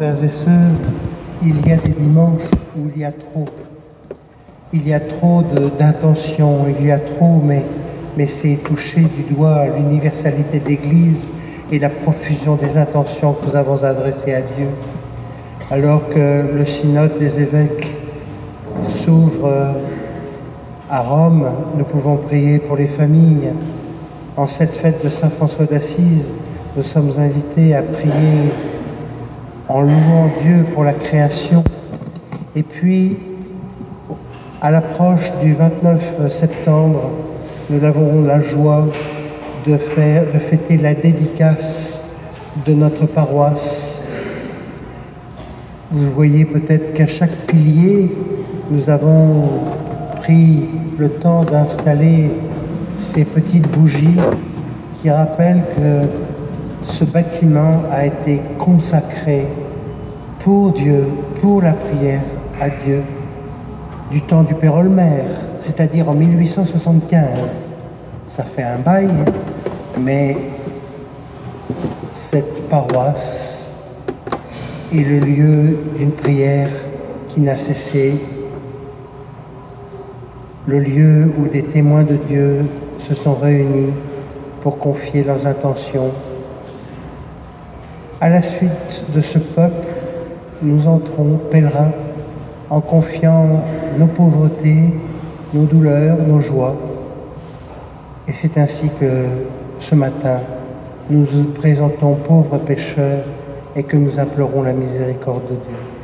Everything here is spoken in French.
Frères et sœurs, il y a des dimanches où il y a trop. Il y a trop d'intentions, il y a trop, mais, mais c'est toucher du doigt l'universalité de l'Église et la profusion des intentions que nous avons adressées à Dieu. Alors que le synode des évêques s'ouvre à Rome, nous pouvons prier pour les familles. En cette fête de Saint François d'Assise, nous sommes invités à prier en louant Dieu pour la création. Et puis, à l'approche du 29 septembre, nous avons la joie de, faire, de fêter la dédicace de notre paroisse. Vous voyez peut-être qu'à chaque pilier, nous avons pris le temps d'installer ces petites bougies qui rappellent que ce bâtiment a été consacré pour Dieu, pour la prière à Dieu, du temps du Père Olmer, c'est-à-dire en 1875. Ça fait un bail, mais cette paroisse est le lieu d'une prière qui n'a cessé, le lieu où des témoins de Dieu se sont réunis pour confier leurs intentions. À la suite de ce peuple, nous entrons pèlerins en confiant nos pauvretés, nos douleurs, nos joies. Et c'est ainsi que ce matin, nous nous présentons pauvres pécheurs et que nous implorons la miséricorde de Dieu.